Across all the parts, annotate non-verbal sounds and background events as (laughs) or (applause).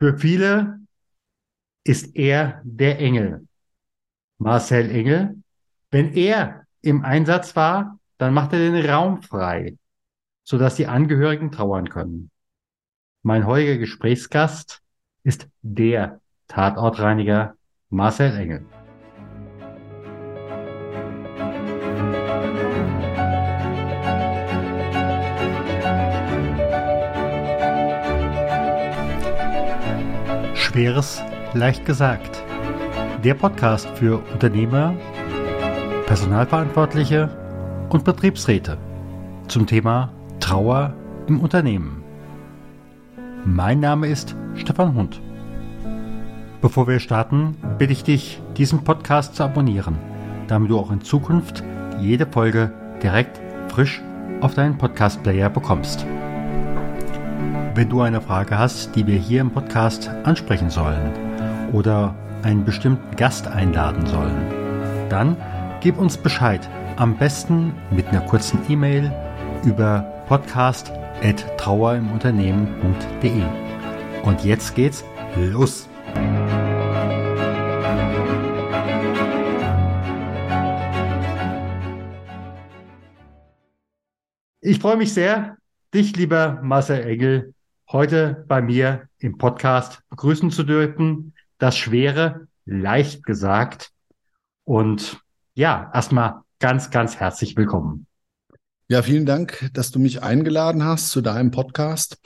Für viele ist er der Engel. Marcel Engel. Wenn er im Einsatz war, dann macht er den Raum frei, sodass die Angehörigen trauern können. Mein heutiger Gesprächsgast ist der Tatortreiniger Marcel Engel. Schweres leicht gesagt. Der Podcast für Unternehmer, Personalverantwortliche und Betriebsräte zum Thema Trauer im Unternehmen. Mein Name ist Stefan Hund. Bevor wir starten, bitte ich dich, diesen Podcast zu abonnieren, damit du auch in Zukunft jede Folge direkt frisch auf deinen Podcast-Player bekommst. Wenn du eine Frage hast, die wir hier im Podcast ansprechen sollen oder einen bestimmten Gast einladen sollen, dann gib uns Bescheid. Am besten mit einer kurzen E-Mail über podcast.trauerimunternehmen.de. Und jetzt geht's los! Ich freue mich sehr, dich, lieber Marcel Engel, heute bei mir im Podcast begrüßen zu dürfen. Das Schwere leicht gesagt. Und ja, erstmal ganz, ganz herzlich willkommen. Ja, vielen Dank, dass du mich eingeladen hast zu deinem Podcast,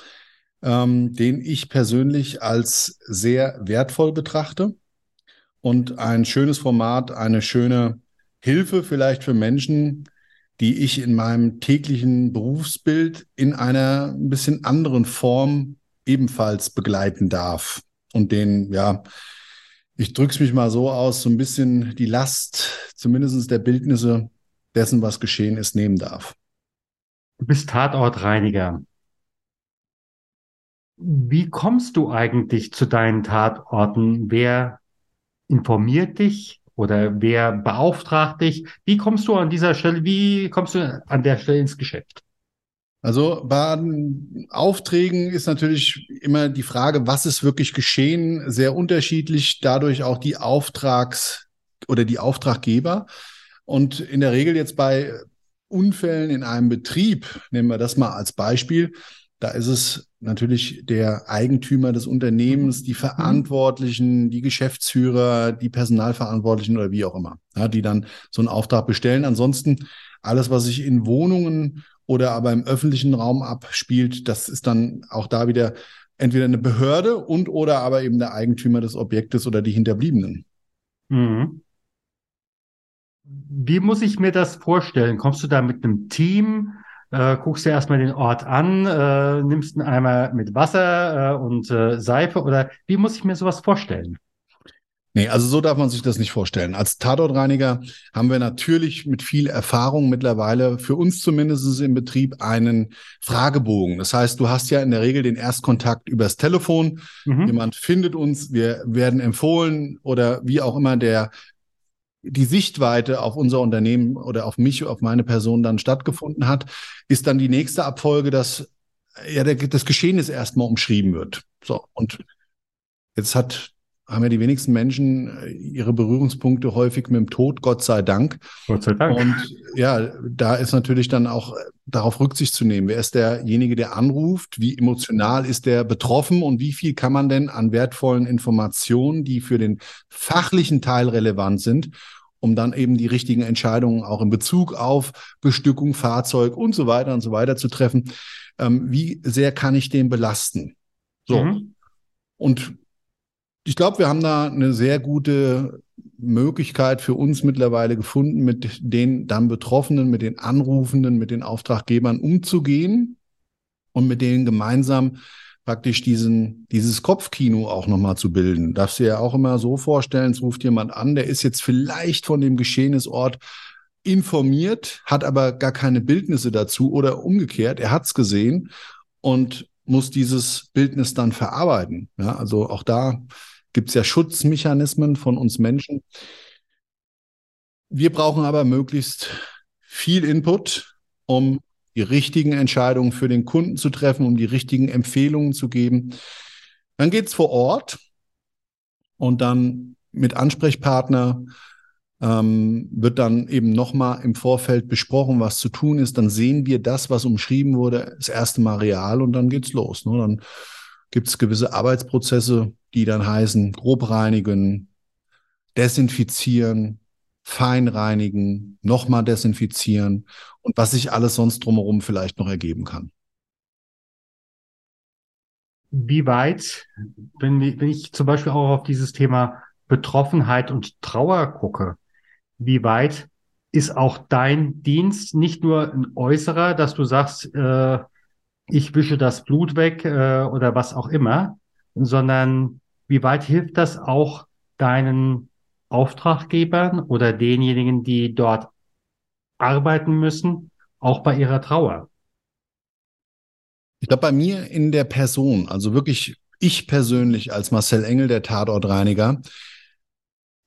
ähm, den ich persönlich als sehr wertvoll betrachte und ein schönes Format, eine schöne Hilfe vielleicht für Menschen, die ich in meinem täglichen Berufsbild in einer ein bisschen anderen Form ebenfalls begleiten darf und den, ja, ich drücke es mich mal so aus, so ein bisschen die Last, zumindest der Bildnisse dessen, was geschehen ist, nehmen darf. Du bist Tatortreiniger. Wie kommst du eigentlich zu deinen Tatorten? Wer informiert dich? Oder wer beauftragt dich? Wie kommst du an dieser Stelle, wie kommst du an der Stelle ins Geschäft? Also bei Aufträgen ist natürlich immer die Frage, was ist wirklich geschehen, sehr unterschiedlich, dadurch auch die Auftrags- oder die Auftraggeber. Und in der Regel jetzt bei Unfällen in einem Betrieb, nehmen wir das mal als Beispiel, da ist es natürlich der Eigentümer des Unternehmens, die Verantwortlichen, die Geschäftsführer, die Personalverantwortlichen oder wie auch immer, ja, die dann so einen Auftrag bestellen. Ansonsten alles, was sich in Wohnungen oder aber im öffentlichen Raum abspielt, das ist dann auch da wieder entweder eine Behörde und oder aber eben der Eigentümer des Objektes oder die Hinterbliebenen. Mhm. Wie muss ich mir das vorstellen? Kommst du da mit einem Team? Äh, guckst dir erstmal den Ort an, äh, nimmst ihn einmal mit Wasser äh, und äh, Seife oder wie muss ich mir sowas vorstellen? Nee, also so darf man sich das nicht vorstellen. Als Tatortreiniger haben wir natürlich mit viel Erfahrung mittlerweile, für uns zumindest im Betrieb, einen Fragebogen. Das heißt, du hast ja in der Regel den Erstkontakt übers Telefon. Mhm. Jemand findet uns, wir werden empfohlen oder wie auch immer der die Sichtweite auf unser Unternehmen oder auf mich, auf meine Person dann stattgefunden hat, ist dann die nächste Abfolge, dass ja der, das Geschehnis erstmal umschrieben wird. So und jetzt hat haben ja die wenigsten Menschen äh, ihre Berührungspunkte häufig mit dem Tod, Gott sei Dank. Gott sei Dank. Und ja, da ist natürlich dann auch äh, darauf Rücksicht zu nehmen. Wer ist derjenige, der anruft? Wie emotional ist der betroffen? Und wie viel kann man denn an wertvollen Informationen, die für den fachlichen Teil relevant sind, um dann eben die richtigen Entscheidungen auch in Bezug auf Bestückung, Fahrzeug und so weiter und so weiter zu treffen? Ähm, wie sehr kann ich den belasten? So. Mhm. Und ich glaube, wir haben da eine sehr gute Möglichkeit für uns mittlerweile gefunden, mit den dann Betroffenen, mit den Anrufenden, mit den Auftraggebern umzugehen und mit denen gemeinsam praktisch diesen, dieses Kopfkino auch nochmal zu bilden. Darfst du ja auch immer so vorstellen, es ruft jemand an, der ist jetzt vielleicht von dem Geschehnisort informiert, hat aber gar keine Bildnisse dazu oder umgekehrt, er hat's gesehen und muss dieses Bildnis dann verarbeiten. Ja, also auch da gibt es ja Schutzmechanismen von uns Menschen. Wir brauchen aber möglichst viel Input, um die richtigen Entscheidungen für den Kunden zu treffen, um die richtigen Empfehlungen zu geben. Dann geht's vor Ort und dann mit Ansprechpartner ähm, wird dann eben nochmal im Vorfeld besprochen, was zu tun ist. Dann sehen wir das, was umschrieben wurde, das erste Mal real und dann geht's los. Ne? Dann gibt's gewisse Arbeitsprozesse, die dann heißen, grob reinigen, desinfizieren, feinreinigen, nochmal desinfizieren und was sich alles sonst drumherum vielleicht noch ergeben kann. Wie weit, wenn, wenn ich zum Beispiel auch auf dieses Thema Betroffenheit und Trauer gucke, wie weit ist auch dein Dienst nicht nur ein äußerer, dass du sagst, äh, ich wische das Blut weg äh, oder was auch immer, sondern wie weit hilft das auch deinen Auftraggebern oder denjenigen, die dort arbeiten müssen, auch bei ihrer Trauer? Ich glaube, bei mir in der Person, also wirklich ich persönlich als Marcel Engel, der Tatortreiniger,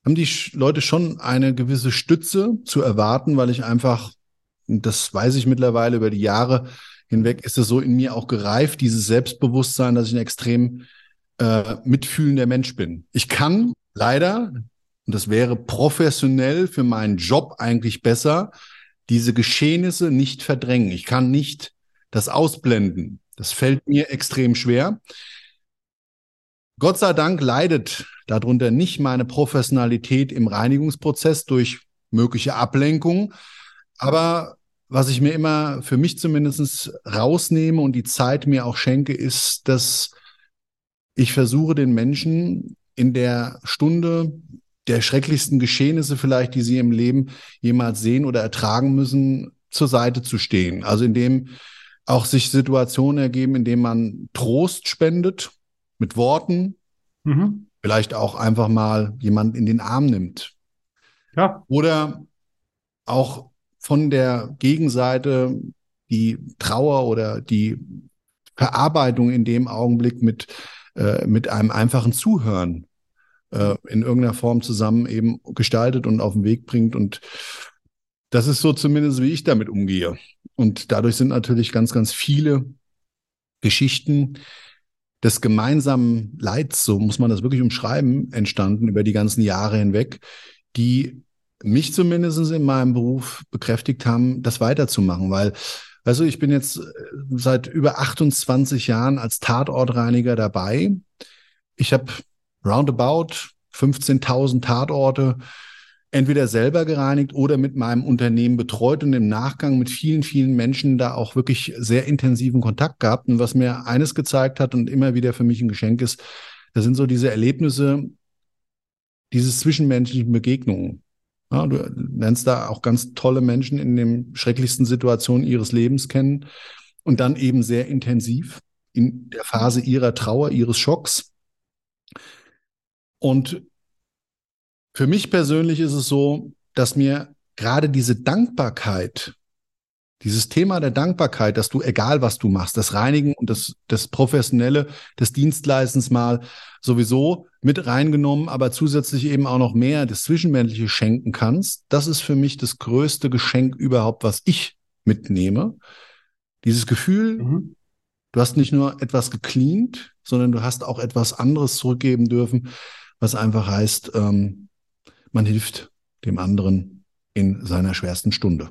haben die Leute schon eine gewisse Stütze zu erwarten, weil ich einfach, das weiß ich mittlerweile über die Jahre hinweg, ist es so in mir auch gereift, dieses Selbstbewusstsein, dass ich ein extrem äh, mitfühlender Mensch bin. Ich kann leider, und das wäre professionell für meinen Job eigentlich besser, diese Geschehnisse nicht verdrängen. Ich kann nicht das ausblenden. Das fällt mir extrem schwer. Gott sei Dank leidet darunter nicht meine Professionalität im Reinigungsprozess durch mögliche Ablenkung. Aber was ich mir immer für mich zumindest rausnehme und die Zeit mir auch schenke, ist, dass ich versuche, den Menschen in der Stunde der schrecklichsten Geschehnisse vielleicht, die sie im Leben jemals sehen oder ertragen müssen, zur Seite zu stehen. Also indem auch sich Situationen ergeben, in denen man Trost spendet mit Worten, mhm. vielleicht auch einfach mal jemand in den Arm nimmt. Ja. Oder auch von der Gegenseite die Trauer oder die Verarbeitung in dem Augenblick mit, äh, mit einem einfachen Zuhören äh, in irgendeiner Form zusammen eben gestaltet und auf den Weg bringt. Und das ist so zumindest, wie ich damit umgehe. Und dadurch sind natürlich ganz, ganz viele Geschichten des gemeinsamen Leids, so muss man das wirklich umschreiben, entstanden über die ganzen Jahre hinweg, die mich zumindest in meinem Beruf bekräftigt haben, das weiterzumachen, weil also ich bin jetzt äh, seit über 28 Jahren als Tatortreiniger dabei. Ich habe roundabout 15.000 Tatorte entweder selber gereinigt oder mit meinem Unternehmen betreut und im Nachgang mit vielen, vielen Menschen da auch wirklich sehr intensiven Kontakt gehabt. Und was mir eines gezeigt hat und immer wieder für mich ein Geschenk ist, das sind so diese Erlebnisse, diese zwischenmenschlichen Begegnungen. Ja, du lernst da auch ganz tolle Menschen in den schrecklichsten Situationen ihres Lebens kennen und dann eben sehr intensiv in der Phase ihrer Trauer, ihres Schocks. Und für mich persönlich ist es so, dass mir gerade diese Dankbarkeit, dieses Thema der Dankbarkeit, dass du, egal was du machst, das Reinigen und das, das Professionelle des Dienstleistens mal sowieso mit reingenommen, aber zusätzlich eben auch noch mehr das Zwischenmenschliche schenken kannst, das ist für mich das größte Geschenk überhaupt, was ich mitnehme. Dieses Gefühl, mhm. du hast nicht nur etwas gecleant, sondern du hast auch etwas anderes zurückgeben dürfen, was einfach heißt, ähm, man hilft dem anderen in seiner schwersten Stunde.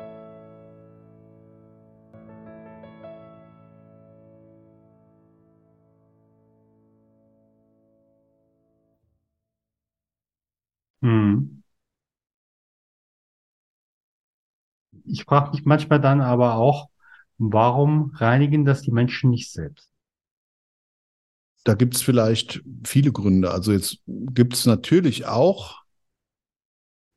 Ich frage mich manchmal dann aber auch, warum reinigen das die Menschen nicht selbst? Da gibt es vielleicht viele Gründe. Also jetzt gibt es natürlich auch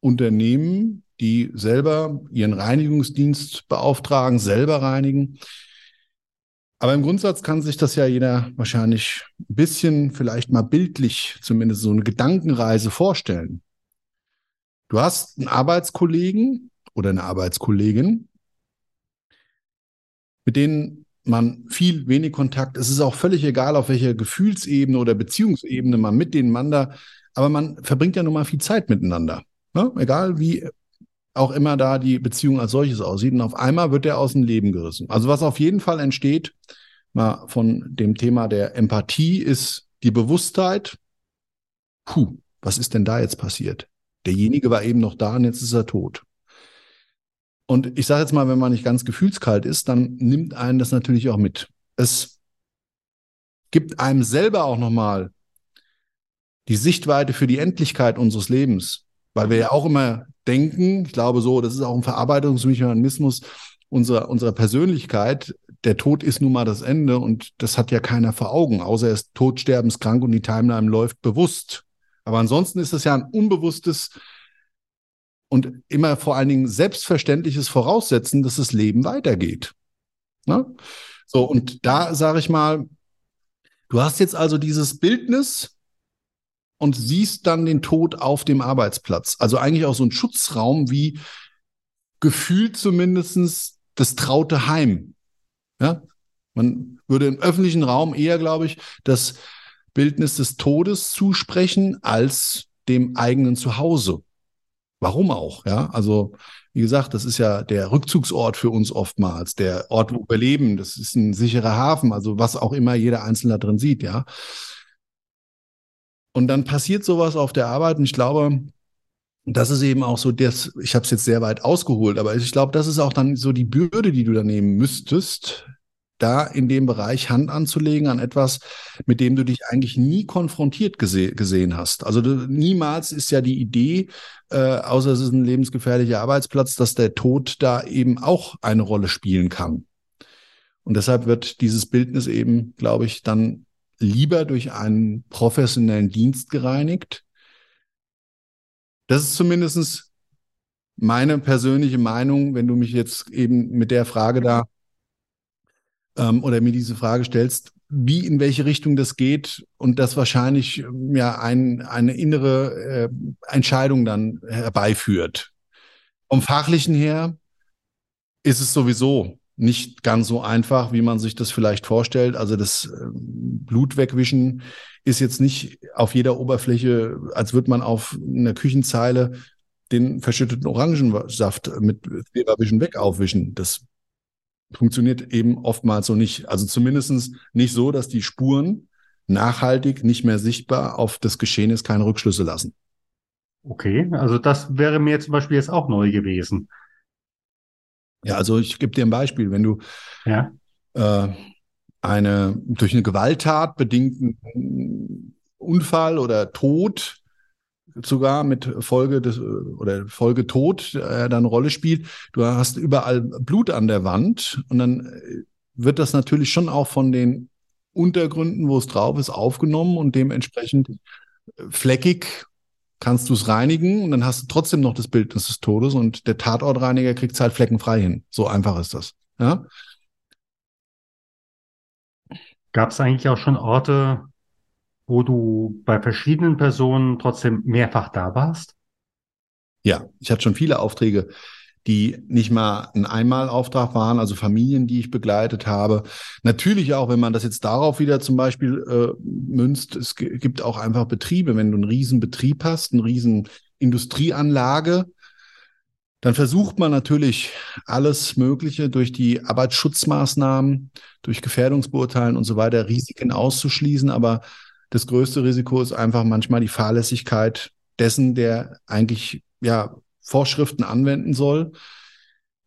Unternehmen, die selber ihren Reinigungsdienst beauftragen, selber reinigen. Aber im Grundsatz kann sich das ja jeder wahrscheinlich ein bisschen, vielleicht mal bildlich zumindest so eine Gedankenreise vorstellen. Du hast einen Arbeitskollegen oder eine Arbeitskollegin, mit denen man viel wenig Kontakt. Es ist auch völlig egal, auf welcher Gefühlsebene oder Beziehungsebene man mit denen man da, aber man verbringt ja nun mal viel Zeit miteinander. Ne? Egal wie auch immer da die Beziehung als solches aussieht. Und auf einmal wird er aus dem Leben gerissen. Also was auf jeden Fall entsteht, mal von dem Thema der Empathie, ist die Bewusstheit, puh, was ist denn da jetzt passiert? Derjenige war eben noch da und jetzt ist er tot. Und ich sage jetzt mal, wenn man nicht ganz gefühlskalt ist, dann nimmt einen das natürlich auch mit. Es gibt einem selber auch nochmal die Sichtweite für die Endlichkeit unseres Lebens, weil wir ja auch immer denken, ich glaube so, das ist auch ein Verarbeitungsmechanismus unserer, unserer Persönlichkeit. Der Tod ist nun mal das Ende und das hat ja keiner vor Augen, außer er ist todsterbenskrank und die Timeline läuft bewusst. Aber ansonsten ist es ja ein unbewusstes und immer vor allen Dingen selbstverständliches Voraussetzen, dass das Leben weitergeht. Ne? So, und da sage ich mal, du hast jetzt also dieses Bildnis und siehst dann den Tod auf dem Arbeitsplatz. Also eigentlich auch so ein Schutzraum wie gefühlt zumindestens das traute Heim. Ja? Man würde im öffentlichen Raum eher, glaube ich, das Bildnis des Todes zusprechen als dem eigenen Zuhause. Warum auch? Ja, also wie gesagt, das ist ja der Rückzugsort für uns oftmals, der Ort, wo wir leben. Das ist ein sicherer Hafen, also was auch immer jeder Einzelne drin sieht, ja. Und dann passiert sowas auf der Arbeit und ich glaube, das ist eben auch so das, ich habe es jetzt sehr weit ausgeholt, aber ich glaube, das ist auch dann so die Bürde, die du da nehmen müsstest, da in dem Bereich Hand anzulegen an etwas, mit dem du dich eigentlich nie konfrontiert gese gesehen hast. Also du, niemals ist ja die Idee, äh, außer es ist ein lebensgefährlicher Arbeitsplatz, dass der Tod da eben auch eine Rolle spielen kann. Und deshalb wird dieses Bildnis eben, glaube ich, dann lieber durch einen professionellen Dienst gereinigt. Das ist zumindest meine persönliche Meinung, wenn du mich jetzt eben mit der Frage da ähm, oder mir diese Frage stellst, wie in welche Richtung das geht und das wahrscheinlich ähm, ja ein, eine innere äh, Entscheidung dann herbeiführt. Vom fachlichen her ist es sowieso nicht ganz so einfach, wie man sich das vielleicht vorstellt. Also das äh, Blut wegwischen ist jetzt nicht auf jeder Oberfläche, als würde man auf einer Küchenzeile den verschütteten Orangensaft mit Leberwischen weg aufwischen. Das funktioniert eben oftmals so nicht. Also zumindest nicht so, dass die Spuren nachhaltig nicht mehr sichtbar auf das Geschehen keine Rückschlüsse lassen. Okay, also das wäre mir zum Beispiel jetzt auch neu gewesen. Ja, also ich gebe dir ein Beispiel. Wenn du ja. äh, eine durch eine Gewalttat bedingten Unfall oder Tod sogar mit Folge des oder Folge Tod äh, dann eine Rolle spielt. Du hast überall Blut an der Wand und dann äh, wird das natürlich schon auch von den Untergründen, wo es drauf ist, aufgenommen und dementsprechend äh, fleckig kannst du es reinigen und dann hast du trotzdem noch das Bildnis des Todes und der Tatortreiniger kriegt es halt fleckenfrei hin. So einfach ist das. Ja? Gab es eigentlich auch schon Orte, wo du bei verschiedenen Personen trotzdem mehrfach da warst? Ja, ich hatte schon viele Aufträge, die nicht mal ein Einmalauftrag waren, also Familien, die ich begleitet habe. Natürlich auch, wenn man das jetzt darauf wieder zum Beispiel äh, münzt, es gibt auch einfach Betriebe, wenn du einen riesen Betrieb hast, eine riesen Industrieanlage, dann versucht man natürlich alles Mögliche durch die Arbeitsschutzmaßnahmen, durch Gefährdungsbeurteilen und so weiter Risiken auszuschließen. Aber das größte Risiko ist einfach manchmal die Fahrlässigkeit dessen, der eigentlich ja Vorschriften anwenden soll.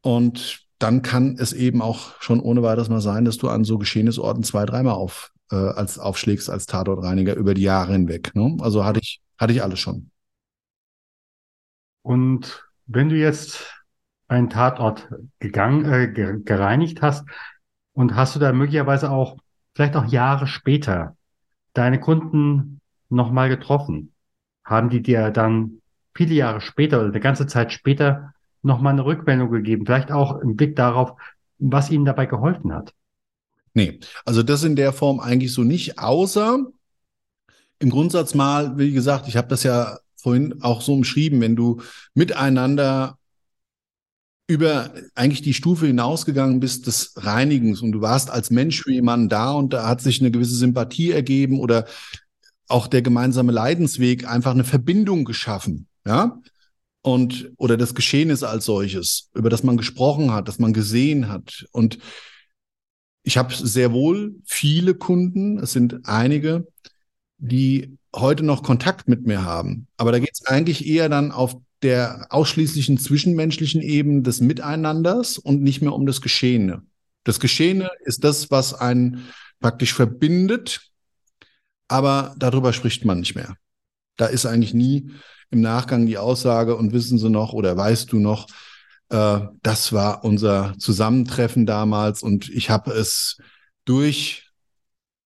Und dann kann es eben auch schon ohne weiteres mal sein, dass du an so Geschehnisorten zwei, dreimal auf, äh, als aufschlägst als Tatortreiniger über die Jahre hinweg. Ne? Also hatte ich, hatte ich alles schon. Und wenn du jetzt einen Tatort gegangen, äh, gereinigt hast und hast du da möglicherweise auch, vielleicht auch Jahre später, deine Kunden nochmal getroffen, haben die dir dann viele Jahre später oder eine ganze Zeit später nochmal eine Rückmeldung gegeben, vielleicht auch im Blick darauf, was ihnen dabei geholfen hat? Nee, also das in der Form eigentlich so nicht, außer im Grundsatz mal, wie gesagt, ich habe das ja vorhin auch so umschrieben, wenn du miteinander über eigentlich die Stufe hinausgegangen bist des Reinigens und du warst als Mensch für jemanden da und da hat sich eine gewisse Sympathie ergeben oder auch der gemeinsame Leidensweg einfach eine Verbindung geschaffen, ja? Und oder das Geschehen ist als solches, über das man gesprochen hat, das man gesehen hat und ich habe sehr wohl viele Kunden, es sind einige, die heute noch Kontakt mit mir haben. Aber da geht es eigentlich eher dann auf der ausschließlichen zwischenmenschlichen Ebene des Miteinanders und nicht mehr um das Geschehene. Das Geschehene ist das, was einen praktisch verbindet, aber darüber spricht man nicht mehr. Da ist eigentlich nie im Nachgang die Aussage und wissen Sie noch oder weißt du noch, äh, das war unser Zusammentreffen damals und ich habe es durch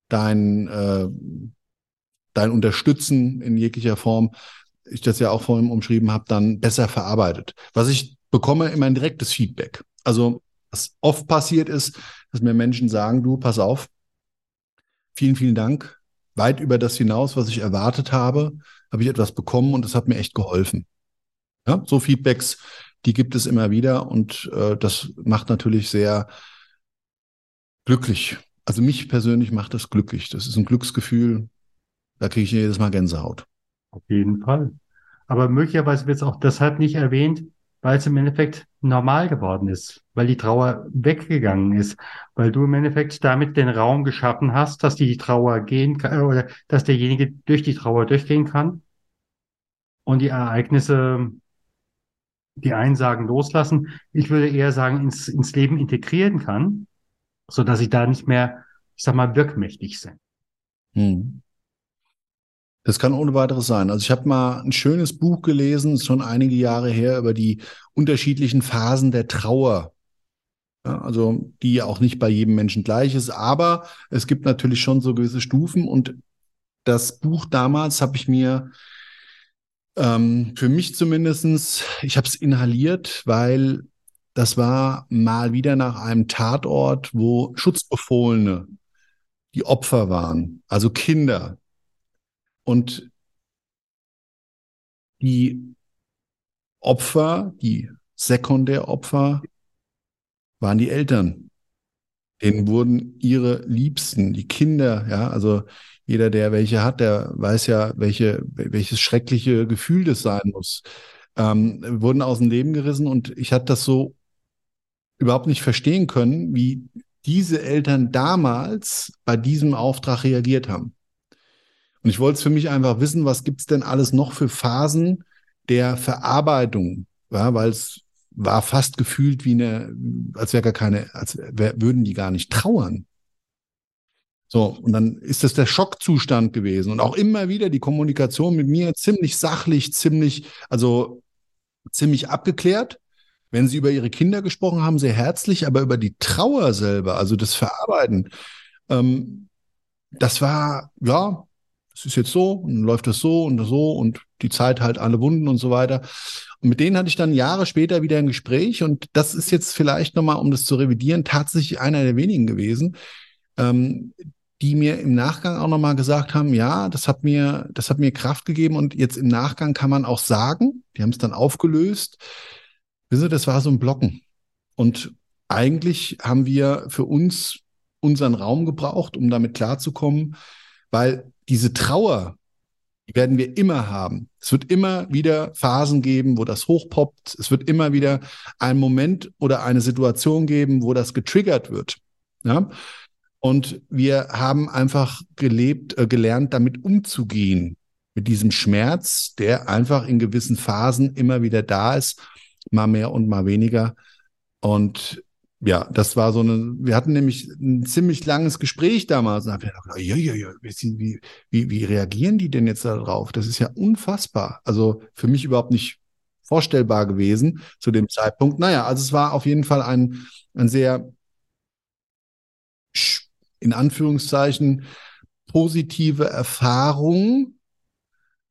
dein äh, dein Unterstützen in jeglicher Form, ich das ja auch vorhin umschrieben habe, dann besser verarbeitet. Was ich bekomme, immer ein direktes Feedback. Also was oft passiert ist, dass mir Menschen sagen, du, pass auf, vielen, vielen Dank. Weit über das hinaus, was ich erwartet habe, habe ich etwas bekommen und es hat mir echt geholfen. Ja, so Feedbacks, die gibt es immer wieder und äh, das macht natürlich sehr glücklich. Also mich persönlich macht das glücklich. Das ist ein Glücksgefühl, da kriege ich jedes Mal Gänsehaut. Auf jeden Fall. Aber möglicherweise wird es auch deshalb nicht erwähnt, weil es im Endeffekt normal geworden ist, weil die Trauer weggegangen ist, weil du im Endeffekt damit den Raum geschaffen hast, dass die Trauer gehen kann oder dass derjenige durch die Trauer durchgehen kann und die Ereignisse, die Einsagen loslassen. Ich würde eher sagen, ins, ins Leben integrieren kann, so dass sie da nicht mehr, ich sag mal, wirkmächtig sind. Hm. Das kann ohne weiteres sein. Also ich habe mal ein schönes Buch gelesen, schon einige Jahre her, über die unterschiedlichen Phasen der Trauer. Ja, also die auch nicht bei jedem Menschen gleich ist, aber es gibt natürlich schon so gewisse Stufen. Und das Buch damals habe ich mir ähm, für mich zumindestens, ich habe es inhaliert, weil das war mal wieder nach einem Tatort, wo Schutzbefohlene die Opfer waren, also Kinder, und die Opfer, die Sekundäropfer, waren die Eltern. Denen wurden ihre Liebsten, die Kinder, ja, also jeder, der welche hat, der weiß ja, welche, welches schreckliche Gefühl das sein muss, ähm, wurden aus dem Leben gerissen und ich hatte das so überhaupt nicht verstehen können, wie diese Eltern damals bei diesem Auftrag reagiert haben. Und ich wollte es für mich einfach wissen, was gibt's denn alles noch für Phasen der Verarbeitung, ja, weil es war fast gefühlt wie eine, als wäre gar keine, als wär, würden die gar nicht trauern. So, und dann ist das der Schockzustand gewesen. Und auch immer wieder die Kommunikation mit mir ziemlich sachlich, ziemlich, also ziemlich abgeklärt. Wenn sie über ihre Kinder gesprochen haben, sehr herzlich, aber über die Trauer selber, also das Verarbeiten, ähm, das war, ja, es ist jetzt so und läuft das so und so und die Zeit halt alle Wunden und so weiter. Und mit denen hatte ich dann Jahre später wieder ein Gespräch und das ist jetzt vielleicht nochmal, um das zu revidieren, tatsächlich einer der wenigen gewesen, ähm, die mir im Nachgang auch nochmal gesagt haben, ja, das hat mir, das hat mir Kraft gegeben und jetzt im Nachgang kann man auch sagen, die haben es dann aufgelöst, Wissen Sie, das war so ein Blocken. Und eigentlich haben wir für uns unseren Raum gebraucht, um damit klarzukommen, weil diese Trauer, die werden wir immer haben. Es wird immer wieder Phasen geben, wo das hochpoppt. Es wird immer wieder einen Moment oder eine Situation geben, wo das getriggert wird. Ja? Und wir haben einfach gelebt, äh, gelernt, damit umzugehen. Mit diesem Schmerz, der einfach in gewissen Phasen immer wieder da ist, mal mehr und mal weniger. Und ja, das war so eine, wir hatten nämlich ein ziemlich langes Gespräch damals. Und gedacht, ja, ja, ja, wie, wie, wie reagieren die denn jetzt darauf? Das ist ja unfassbar. Also für mich überhaupt nicht vorstellbar gewesen zu dem Zeitpunkt. Naja, also es war auf jeden Fall ein, ein sehr, in Anführungszeichen, positive Erfahrung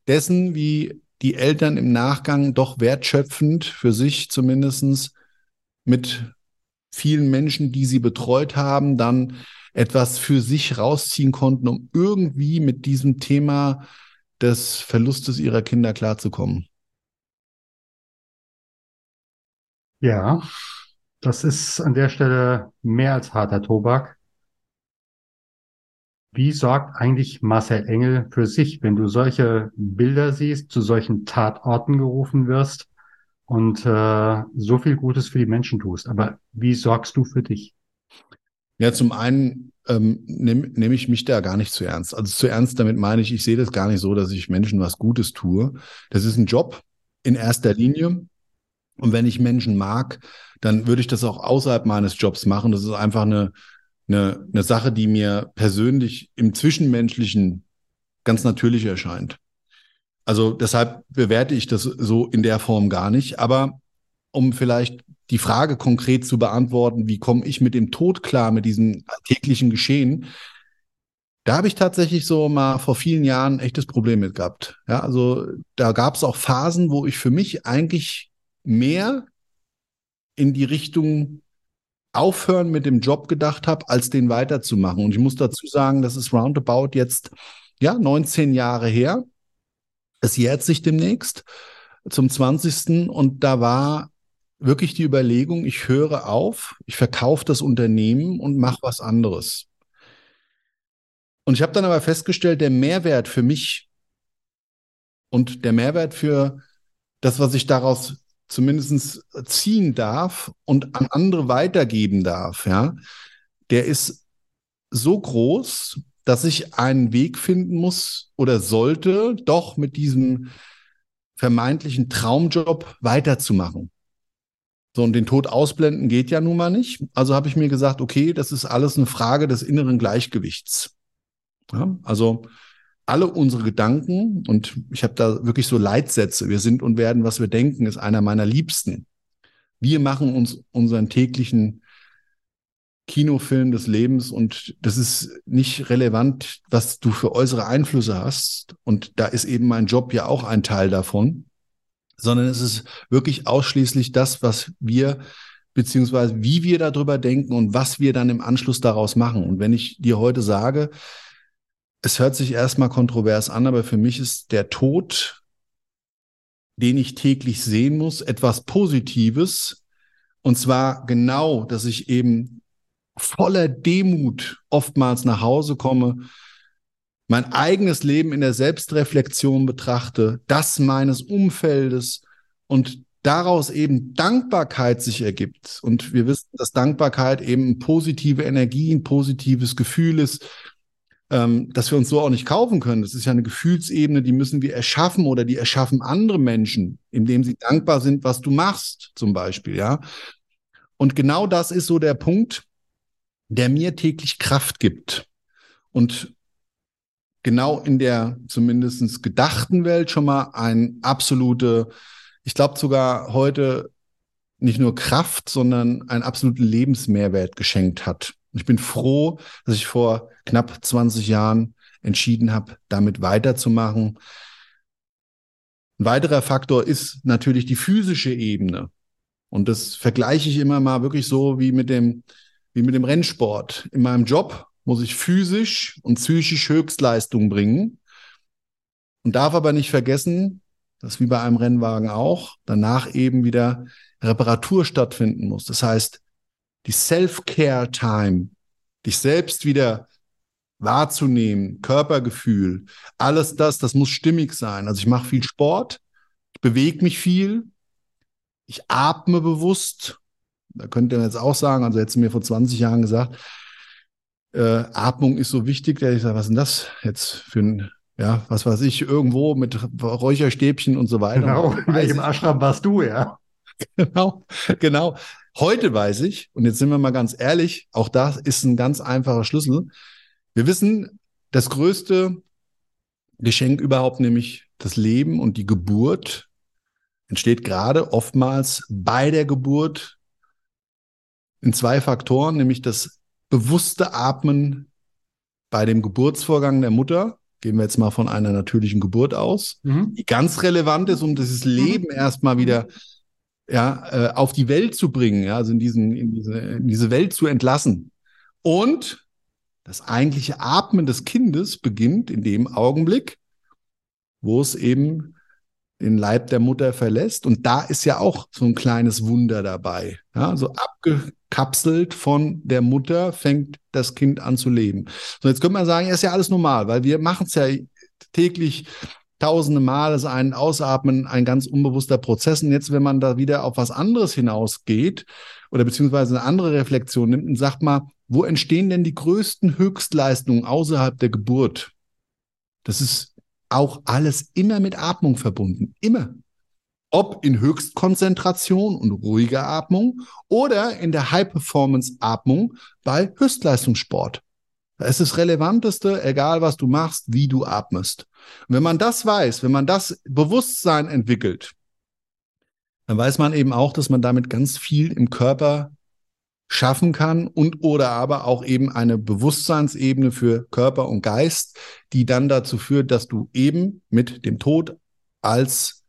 dessen, wie die Eltern im Nachgang doch wertschöpfend für sich zumindestens mit vielen Menschen, die sie betreut haben, dann etwas für sich rausziehen konnten, um irgendwie mit diesem Thema des Verlustes ihrer Kinder klarzukommen. Ja, das ist an der Stelle mehr als harter Tobak. Wie sorgt eigentlich Marcel Engel für sich, wenn du solche Bilder siehst, zu solchen Tatorten gerufen wirst? Und äh, so viel Gutes für die Menschen tust. Aber wie sorgst du für dich? Ja, zum einen ähm, nehme nehm ich mich da gar nicht zu ernst. Also zu ernst damit meine ich, ich sehe das gar nicht so, dass ich Menschen was Gutes tue. Das ist ein Job in erster Linie. Und wenn ich Menschen mag, dann würde ich das auch außerhalb meines Jobs machen. Das ist einfach eine, eine, eine Sache, die mir persönlich im Zwischenmenschlichen ganz natürlich erscheint. Also deshalb bewerte ich das so in der Form gar nicht. Aber um vielleicht die Frage konkret zu beantworten, wie komme ich mit dem Tod klar, mit diesem täglichen Geschehen, da habe ich tatsächlich so mal vor vielen Jahren ein echtes Problem mit gehabt. Ja, also da gab es auch Phasen, wo ich für mich eigentlich mehr in die Richtung aufhören mit dem Job gedacht habe, als den weiterzumachen. Und ich muss dazu sagen, das ist roundabout jetzt ja 19 Jahre her. Es jährt sich demnächst zum 20. Und da war wirklich die Überlegung, ich höre auf, ich verkaufe das Unternehmen und mache was anderes. Und ich habe dann aber festgestellt, der Mehrwert für mich und der Mehrwert für das, was ich daraus zumindest ziehen darf und an andere weitergeben darf, ja, der ist so groß, dass ich einen Weg finden muss oder sollte, doch mit diesem vermeintlichen Traumjob weiterzumachen. So, und den Tod ausblenden geht ja nun mal nicht. Also habe ich mir gesagt, okay, das ist alles eine Frage des inneren Gleichgewichts. Ja, also alle unsere Gedanken, und ich habe da wirklich so Leitsätze, wir sind und werden, was wir denken, ist einer meiner Liebsten. Wir machen uns unseren täglichen Kinofilm des Lebens und das ist nicht relevant, was du für äußere Einflüsse hast. Und da ist eben mein Job ja auch ein Teil davon, sondern es ist wirklich ausschließlich das, was wir beziehungsweise wie wir darüber denken und was wir dann im Anschluss daraus machen. Und wenn ich dir heute sage, es hört sich erstmal kontrovers an, aber für mich ist der Tod, den ich täglich sehen muss, etwas Positives. Und zwar genau, dass ich eben voller Demut oftmals nach Hause komme, mein eigenes Leben in der Selbstreflexion betrachte, das meines Umfeldes und daraus eben Dankbarkeit sich ergibt. Und wir wissen, dass Dankbarkeit eben positive Energie, ein positives Gefühl ist, ähm, dass wir uns so auch nicht kaufen können. Das ist ja eine Gefühlsebene, die müssen wir erschaffen oder die erschaffen andere Menschen, indem sie dankbar sind, was du machst, zum Beispiel, ja. Und genau das ist so der Punkt, der mir täglich Kraft gibt und genau in der zumindest gedachten Welt schon mal ein absolute, ich glaube sogar heute nicht nur Kraft, sondern einen absoluten Lebensmehrwert geschenkt hat. Ich bin froh, dass ich vor knapp 20 Jahren entschieden habe, damit weiterzumachen. Ein weiterer Faktor ist natürlich die physische Ebene. Und das vergleiche ich immer mal wirklich so wie mit dem wie mit dem Rennsport. In meinem Job muss ich physisch und psychisch Höchstleistung bringen und darf aber nicht vergessen, das ist wie bei einem Rennwagen auch, danach eben wieder Reparatur stattfinden muss. Das heißt, die Self-Care-Time, dich selbst wieder wahrzunehmen, Körpergefühl, alles das, das muss stimmig sein. Also ich mache viel Sport, ich bewege mich viel, ich atme bewusst. Da könnt ihr jetzt auch sagen, also hättest du mir vor 20 Jahren gesagt, äh, Atmung ist so wichtig, da ich sage, was ist denn das jetzt für ein, ja, was weiß ich, irgendwo mit Räucherstäbchen und so weiter. Genau, in welchem Ashram warst du, ja? (laughs) Genau, genau. Heute weiß ich, und jetzt sind wir mal ganz ehrlich, auch das ist ein ganz einfacher Schlüssel. Wir wissen, das größte Geschenk überhaupt, nämlich das Leben und die Geburt, entsteht gerade oftmals bei der Geburt in zwei Faktoren, nämlich das bewusste Atmen bei dem Geburtsvorgang der Mutter. Gehen wir jetzt mal von einer natürlichen Geburt aus, mhm. die ganz relevant ist, um dieses Leben mhm. erstmal wieder ja, äh, auf die Welt zu bringen, ja, also in, diesen, in, diese, in diese Welt zu entlassen. Und das eigentliche Atmen des Kindes beginnt in dem Augenblick, wo es eben den Leib der Mutter verlässt. Und da ist ja auch so ein kleines Wunder dabei. Ja, so abgekapselt von der Mutter fängt das Kind an zu leben. So, jetzt könnte man sagen, ist ja alles normal, weil wir machen es ja täglich tausende Mal, ist ein Ausatmen ein ganz unbewusster Prozess. Und jetzt, wenn man da wieder auf was anderes hinausgeht oder beziehungsweise eine andere Reflexion nimmt und sagt mal, wo entstehen denn die größten Höchstleistungen außerhalb der Geburt? Das ist auch alles immer mit Atmung verbunden. Immer. Ob in Höchstkonzentration und ruhiger Atmung oder in der High-Performance-Atmung bei Höchstleistungssport. Da ist das Relevanteste, egal was du machst, wie du atmest. Und wenn man das weiß, wenn man das Bewusstsein entwickelt, dann weiß man eben auch, dass man damit ganz viel im Körper schaffen kann und oder aber auch eben eine Bewusstseinsebene für Körper und Geist, die dann dazu führt, dass du eben mit dem Tod als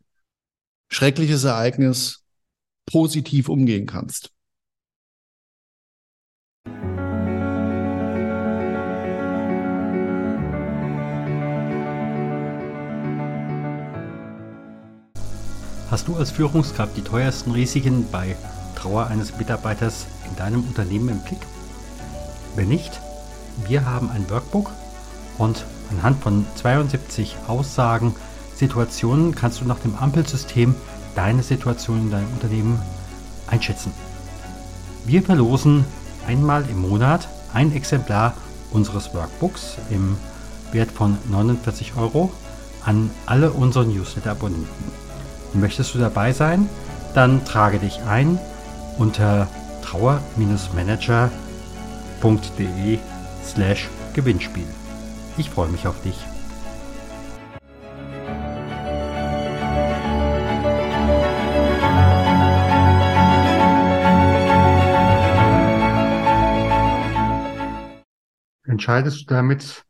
schreckliches Ereignis positiv umgehen kannst. Hast du als Führungskraft die teuersten Risiken bei Trauer eines Mitarbeiters in deinem Unternehmen im Blick? Wenn nicht, wir haben ein Workbook und anhand von 72 Aussagen, Situationen kannst du nach dem Ampelsystem deine Situation in deinem Unternehmen einschätzen. Wir verlosen einmal im Monat ein Exemplar unseres Workbooks im Wert von 49 Euro an alle unsere Newsletter-Abonnenten. Möchtest du dabei sein? Dann trage dich ein unter trauer-manager.de slash Gewinnspiel. Ich freue mich auf dich. Entscheidest du damit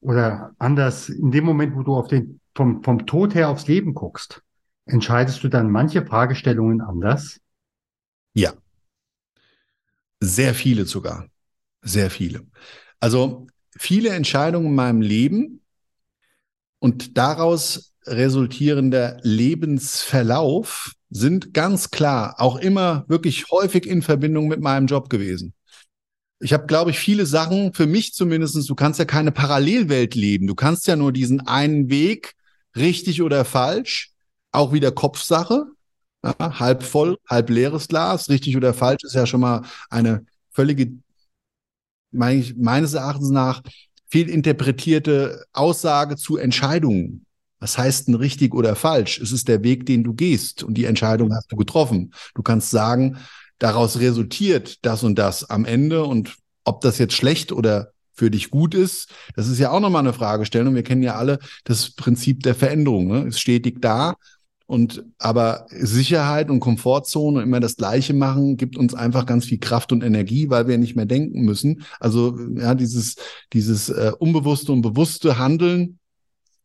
oder anders, in dem Moment, wo du auf den, vom, vom Tod her aufs Leben guckst, entscheidest du dann manche Fragestellungen anders? Ja. Sehr viele sogar. Sehr viele. Also viele Entscheidungen in meinem Leben und daraus resultierender Lebensverlauf sind ganz klar auch immer wirklich häufig in Verbindung mit meinem Job gewesen. Ich habe, glaube ich, viele Sachen, für mich zumindestens. du kannst ja keine Parallelwelt leben. Du kannst ja nur diesen einen Weg, richtig oder falsch, auch wieder Kopfsache. Ja, halb voll, halb leeres Glas, richtig oder falsch, ist ja schon mal eine völlige, mein ich, meines Erachtens nach, fehlinterpretierte Aussage zu Entscheidungen. Was heißt denn richtig oder falsch? Es ist der Weg, den du gehst und die Entscheidung hast du getroffen. Du kannst sagen, daraus resultiert das und das am Ende und ob das jetzt schlecht oder für dich gut ist, das ist ja auch nochmal eine Fragestellung. Wir kennen ja alle das Prinzip der Veränderung. Ne? Es stetig da und aber Sicherheit und Komfortzone und immer das Gleiche machen, gibt uns einfach ganz viel Kraft und Energie, weil wir nicht mehr denken müssen. Also ja, dieses, dieses äh, unbewusste und bewusste Handeln,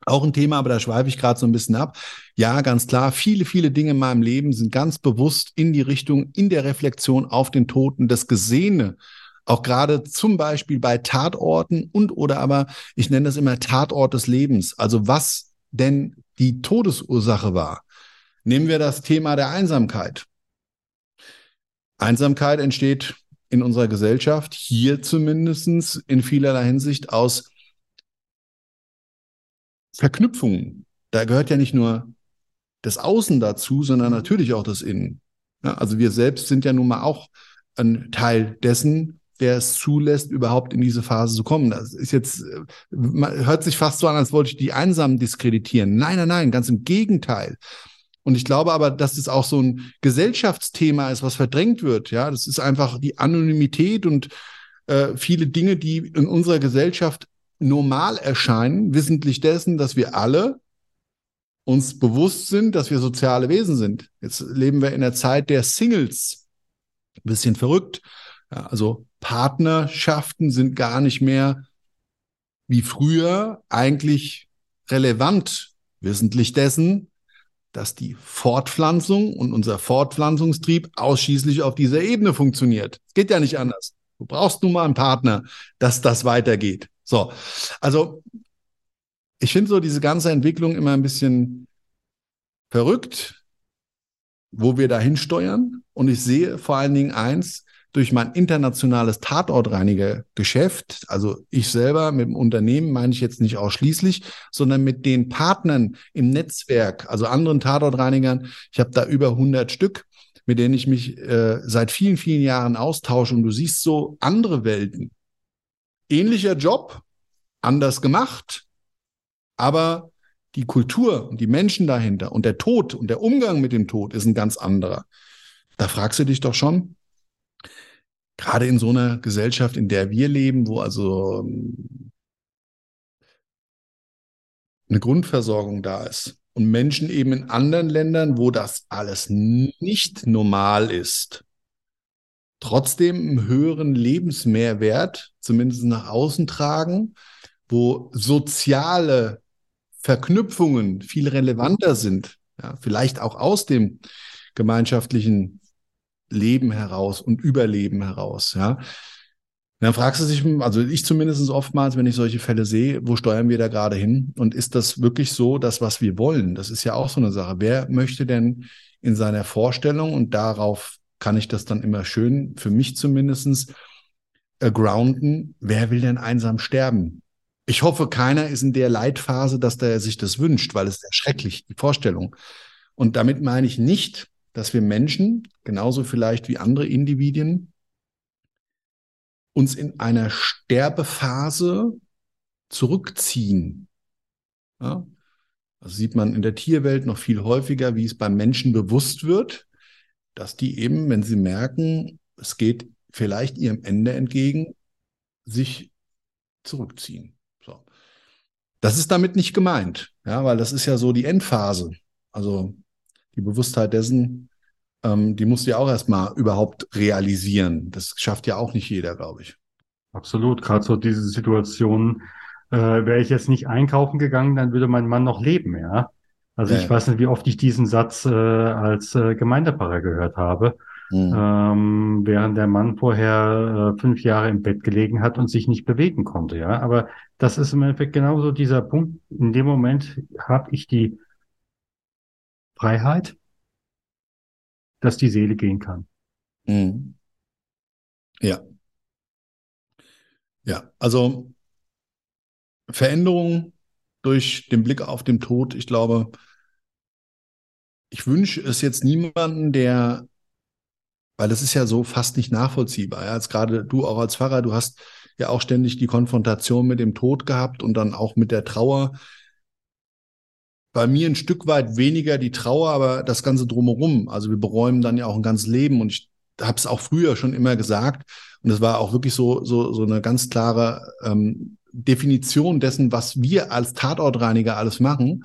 auch ein Thema, aber da schweife ich gerade so ein bisschen ab. Ja, ganz klar, viele, viele Dinge in meinem Leben sind ganz bewusst in die Richtung, in der Reflexion auf den Toten, das Gesehene. Auch gerade zum Beispiel bei Tatorten und oder aber, ich nenne das immer Tatort des Lebens. Also was denn die Todesursache war. Nehmen wir das Thema der Einsamkeit. Einsamkeit entsteht in unserer Gesellschaft, hier zumindest in vielerlei Hinsicht aus Verknüpfungen. Da gehört ja nicht nur das Außen dazu, sondern natürlich auch das Innen. Ja, also wir selbst sind ja nun mal auch ein Teil dessen, der es zulässt, überhaupt in diese Phase zu kommen. Das ist jetzt, hört sich fast so an, als wollte ich die Einsamen diskreditieren. Nein, nein, nein, ganz im Gegenteil. Und ich glaube aber, dass das auch so ein Gesellschaftsthema ist, was verdrängt wird. Ja, das ist einfach die Anonymität und äh, viele Dinge, die in unserer Gesellschaft normal erscheinen, wissentlich dessen, dass wir alle uns bewusst sind, dass wir soziale Wesen sind. Jetzt leben wir in der Zeit der Singles. Ein bisschen verrückt. Ja, also Partnerschaften sind gar nicht mehr wie früher eigentlich relevant, wissentlich dessen, dass die Fortpflanzung und unser Fortpflanzungstrieb ausschließlich auf dieser Ebene funktioniert. Es geht ja nicht anders. Du brauchst nun mal einen Partner, dass das weitergeht. So, also ich finde so diese ganze Entwicklung immer ein bisschen verrückt, wo wir dahin steuern. Und ich sehe vor allen Dingen eins, durch mein internationales Tatortreinigergeschäft, also ich selber mit dem Unternehmen meine ich jetzt nicht ausschließlich, sondern mit den Partnern im Netzwerk, also anderen Tatortreinigern. Ich habe da über 100 Stück, mit denen ich mich äh, seit vielen, vielen Jahren austausche. Und du siehst so andere Welten. Ähnlicher Job, anders gemacht, aber die Kultur und die Menschen dahinter und der Tod und der Umgang mit dem Tod ist ein ganz anderer. Da fragst du dich doch schon, gerade in so einer Gesellschaft, in der wir leben, wo also ähm, eine Grundversorgung da ist und Menschen eben in anderen Ländern, wo das alles nicht normal ist, trotzdem einen höheren Lebensmehrwert, zumindest nach außen tragen, wo soziale Verknüpfungen viel relevanter sind, ja, vielleicht auch aus dem gemeinschaftlichen Leben heraus und Überleben heraus, ja. Und dann fragst du dich, also ich zumindest oftmals, wenn ich solche Fälle sehe, wo steuern wir da gerade hin? Und ist das wirklich so, das, was wir wollen? Das ist ja auch so eine Sache. Wer möchte denn in seiner Vorstellung, und darauf kann ich das dann immer schön, für mich zumindestens äh, grounden, wer will denn einsam sterben? Ich hoffe, keiner ist in der Leitphase, dass der sich das wünscht, weil es sehr schrecklich, die Vorstellung. Und damit meine ich nicht, dass wir Menschen, genauso vielleicht wie andere Individuen, uns in einer Sterbephase zurückziehen. Ja? Das sieht man in der Tierwelt noch viel häufiger, wie es beim Menschen bewusst wird, dass die eben, wenn sie merken, es geht vielleicht ihrem Ende entgegen, sich zurückziehen. So. Das ist damit nicht gemeint, ja, weil das ist ja so die Endphase. Also die Bewusstheit dessen, ähm, die musst du ja auch erstmal überhaupt realisieren. Das schafft ja auch nicht jeder, glaube ich. Absolut. Gerade so diese Situation, äh, wäre ich jetzt nicht einkaufen gegangen, dann würde mein Mann noch leben, ja. Also ja. ich weiß nicht, wie oft ich diesen Satz äh, als äh, Gemeindepfarrer gehört habe, mhm. ähm, während der Mann vorher äh, fünf Jahre im Bett gelegen hat und sich nicht bewegen konnte, ja. Aber das ist im Endeffekt genauso dieser Punkt. In dem Moment habe ich die Freiheit, dass die Seele gehen kann. Mhm. Ja. Ja, also Veränderung durch den Blick auf den Tod, ich glaube, ich wünsche es jetzt niemanden, der, weil das ist ja so fast nicht nachvollziehbar. Ja, als gerade du auch als Pfarrer, du hast ja auch ständig die Konfrontation mit dem Tod gehabt und dann auch mit der Trauer bei mir ein Stück weit weniger die Trauer, aber das Ganze drumherum. Also wir beräumen dann ja auch ein ganzes Leben und ich habe es auch früher schon immer gesagt und es war auch wirklich so so so eine ganz klare ähm, Definition dessen, was wir als Tatortreiniger alles machen.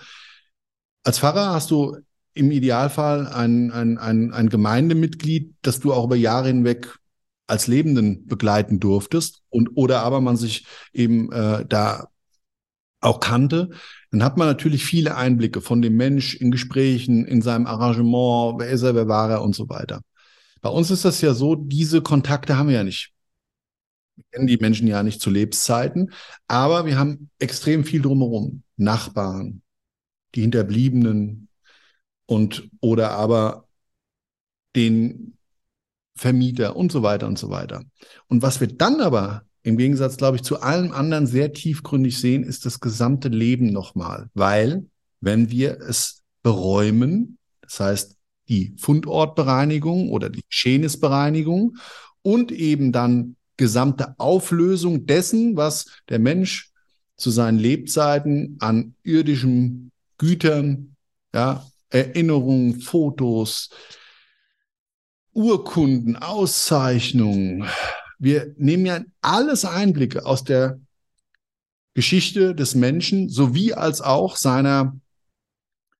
Als Pfarrer hast du im Idealfall ein, ein, ein, ein Gemeindemitglied, das du auch über Jahre hinweg als Lebenden begleiten durftest und oder aber man sich eben äh, da auch kannte, dann hat man natürlich viele Einblicke von dem Mensch in Gesprächen, in seinem Arrangement, wer ist er, wer war er und so weiter. Bei uns ist das ja so, diese Kontakte haben wir ja nicht. Wir kennen die Menschen ja nicht zu Lebenszeiten, aber wir haben extrem viel drumherum. Nachbarn, die Hinterbliebenen und oder aber den Vermieter und so weiter und so weiter. Und was wir dann aber im Gegensatz, glaube ich, zu allem anderen sehr tiefgründig sehen, ist das gesamte Leben nochmal. Weil, wenn wir es beräumen, das heißt die Fundortbereinigung oder die Geschehenisbereinigung und eben dann gesamte Auflösung dessen, was der Mensch zu seinen Lebzeiten an irdischen Gütern, ja, Erinnerungen, Fotos, Urkunden, Auszeichnungen, wir nehmen ja alles Einblicke aus der Geschichte des Menschen sowie als auch seiner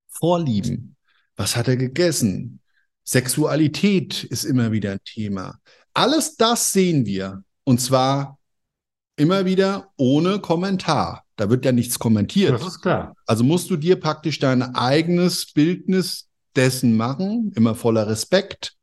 Vorlieben. Was hat er gegessen? Sexualität ist immer wieder ein Thema. Alles das sehen wir und zwar immer wieder ohne Kommentar. Da wird ja nichts kommentiert. Das ist klar. Also musst du dir praktisch dein eigenes Bildnis dessen machen, immer voller Respekt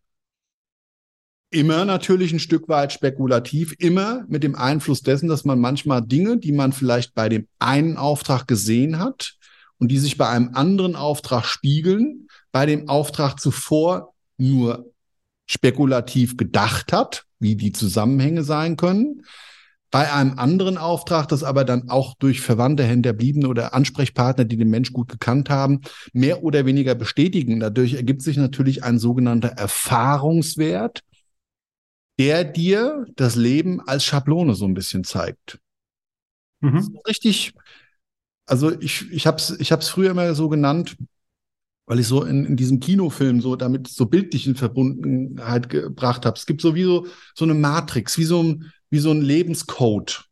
immer natürlich ein Stück weit spekulativ, immer mit dem Einfluss dessen, dass man manchmal Dinge, die man vielleicht bei dem einen Auftrag gesehen hat und die sich bei einem anderen Auftrag spiegeln, bei dem Auftrag zuvor nur spekulativ gedacht hat, wie die Zusammenhänge sein können. Bei einem anderen Auftrag, das aber dann auch durch Verwandte, Hinterbliebene oder Ansprechpartner, die den Mensch gut gekannt haben, mehr oder weniger bestätigen. Dadurch ergibt sich natürlich ein sogenannter Erfahrungswert, der dir das Leben als Schablone so ein bisschen zeigt. Mhm. Richtig, also ich, ich habe es ich hab's früher immer so genannt, weil ich so in, in diesem Kinofilm so damit so bildlichen Verbundenheit gebracht habe. Es gibt so wie so, so eine Matrix, wie so ein, wie so ein Lebenscode.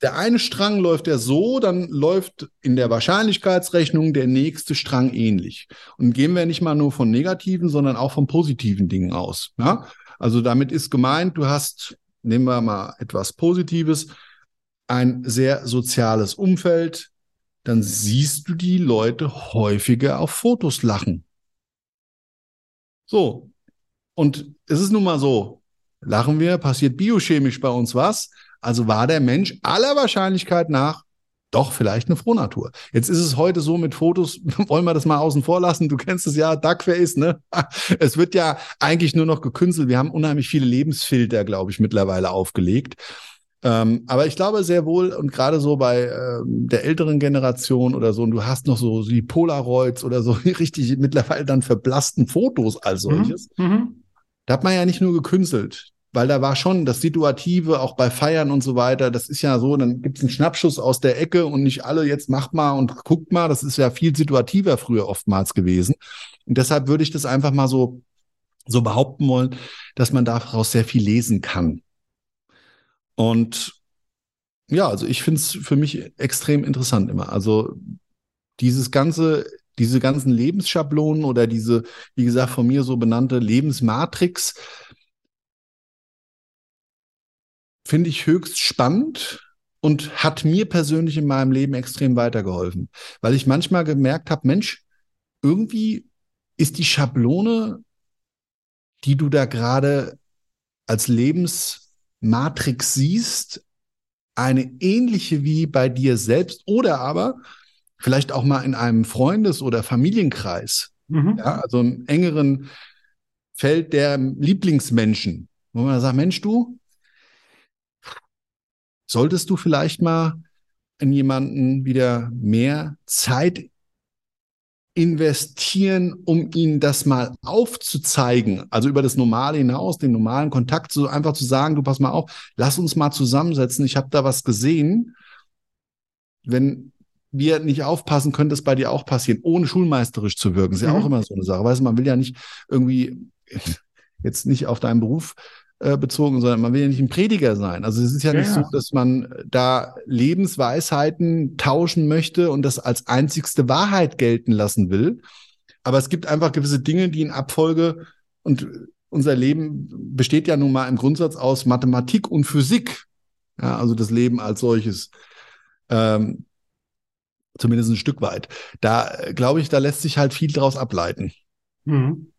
Der eine Strang läuft ja so, dann läuft in der Wahrscheinlichkeitsrechnung der nächste Strang ähnlich. Und gehen wir nicht mal nur von negativen, sondern auch von positiven Dingen aus. Ja? Also damit ist gemeint, du hast, nehmen wir mal etwas Positives, ein sehr soziales Umfeld, dann siehst du die Leute häufiger auf Fotos lachen. So. Und es ist nun mal so, lachen wir, passiert biochemisch bei uns was. Also war der Mensch aller Wahrscheinlichkeit nach doch vielleicht eine Frohnatur. Jetzt ist es heute so mit Fotos, (laughs) wollen wir das mal außen vor lassen. Du kennst es ja, Duckface, ne? (laughs) Es wird ja eigentlich nur noch gekünstelt. Wir haben unheimlich viele Lebensfilter, glaube ich, mittlerweile aufgelegt. Ähm, aber ich glaube sehr wohl, und gerade so bei ähm, der älteren Generation oder so, und du hast noch so die Polaroids oder so (laughs) richtig mittlerweile dann verblassten Fotos als mhm, solches. Mhm. Da hat man ja nicht nur gekünstelt weil da war schon das Situative, auch bei Feiern und so weiter, das ist ja so, dann gibt es einen Schnappschuss aus der Ecke und nicht alle jetzt macht mal und guckt mal, das ist ja viel situativer früher oftmals gewesen. Und deshalb würde ich das einfach mal so, so behaupten wollen, dass man daraus sehr viel lesen kann. Und ja, also ich finde es für mich extrem interessant immer. Also dieses ganze, diese ganzen Lebensschablonen oder diese, wie gesagt, von mir so benannte Lebensmatrix, finde ich höchst spannend und hat mir persönlich in meinem Leben extrem weitergeholfen, weil ich manchmal gemerkt habe, Mensch, irgendwie ist die Schablone, die du da gerade als Lebensmatrix siehst, eine ähnliche wie bei dir selbst oder aber vielleicht auch mal in einem Freundes- oder Familienkreis, mhm. ja, also im engeren Feld der Lieblingsmenschen, wo man sagt, Mensch, du, solltest du vielleicht mal in jemanden wieder mehr Zeit investieren, um ihnen das mal aufzuzeigen, also über das Normale hinaus, den normalen Kontakt, so einfach zu sagen, du pass mal auf, lass uns mal zusammensetzen, ich habe da was gesehen. Wenn wir nicht aufpassen, könnte es bei dir auch passieren, ohne schulmeisterisch zu wirken. Ist ja mhm. auch immer so eine Sache. Weißt du, man will ja nicht irgendwie (laughs) jetzt nicht auf deinen Beruf äh, bezogen, sondern man will ja nicht ein Prediger sein. Also es ist ja, ja nicht so, dass man da Lebensweisheiten tauschen möchte und das als einzigste Wahrheit gelten lassen will. Aber es gibt einfach gewisse Dinge, die in Abfolge und unser Leben besteht ja nun mal im Grundsatz aus Mathematik und Physik. Ja, also das Leben als solches. Ähm, zumindest ein Stück weit. Da glaube ich, da lässt sich halt viel draus ableiten. Mhm.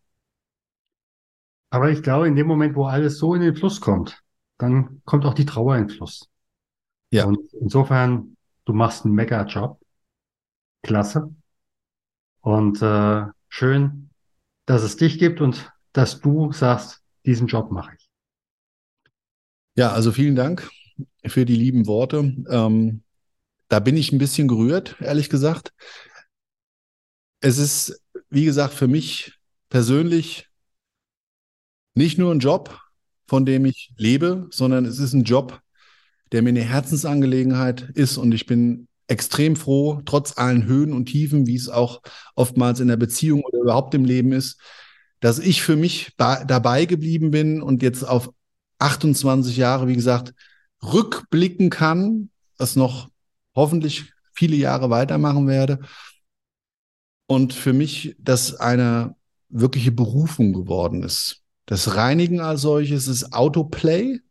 Aber ich glaube, in dem Moment, wo alles so in den Fluss kommt, dann kommt auch die Trauer in den Fluss. Ja. Und insofern, du machst einen Mega-Job. Klasse. Und äh, schön, dass es dich gibt und dass du sagst, diesen Job mache ich. Ja, also vielen Dank für die lieben Worte. Ähm, da bin ich ein bisschen gerührt, ehrlich gesagt. Es ist, wie gesagt, für mich persönlich nicht nur ein Job, von dem ich lebe, sondern es ist ein Job, der mir eine Herzensangelegenheit ist und ich bin extrem froh, trotz allen Höhen und Tiefen, wie es auch oftmals in der Beziehung oder überhaupt im Leben ist, dass ich für mich dabei geblieben bin und jetzt auf 28 Jahre, wie gesagt, rückblicken kann, das noch hoffentlich viele Jahre weitermachen werde. Und für mich das eine wirkliche Berufung geworden ist. Das Reinigen als solches ist Autoplay.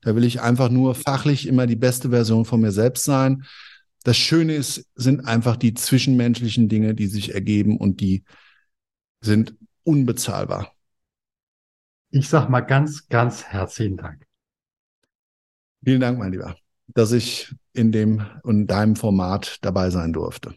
Da will ich einfach nur fachlich immer die beste Version von mir selbst sein. Das Schöne ist, sind einfach die zwischenmenschlichen Dinge, die sich ergeben und die sind unbezahlbar. Ich sag mal ganz, ganz herzlichen Dank. Vielen Dank, mein Lieber, dass ich in dem und deinem Format dabei sein durfte.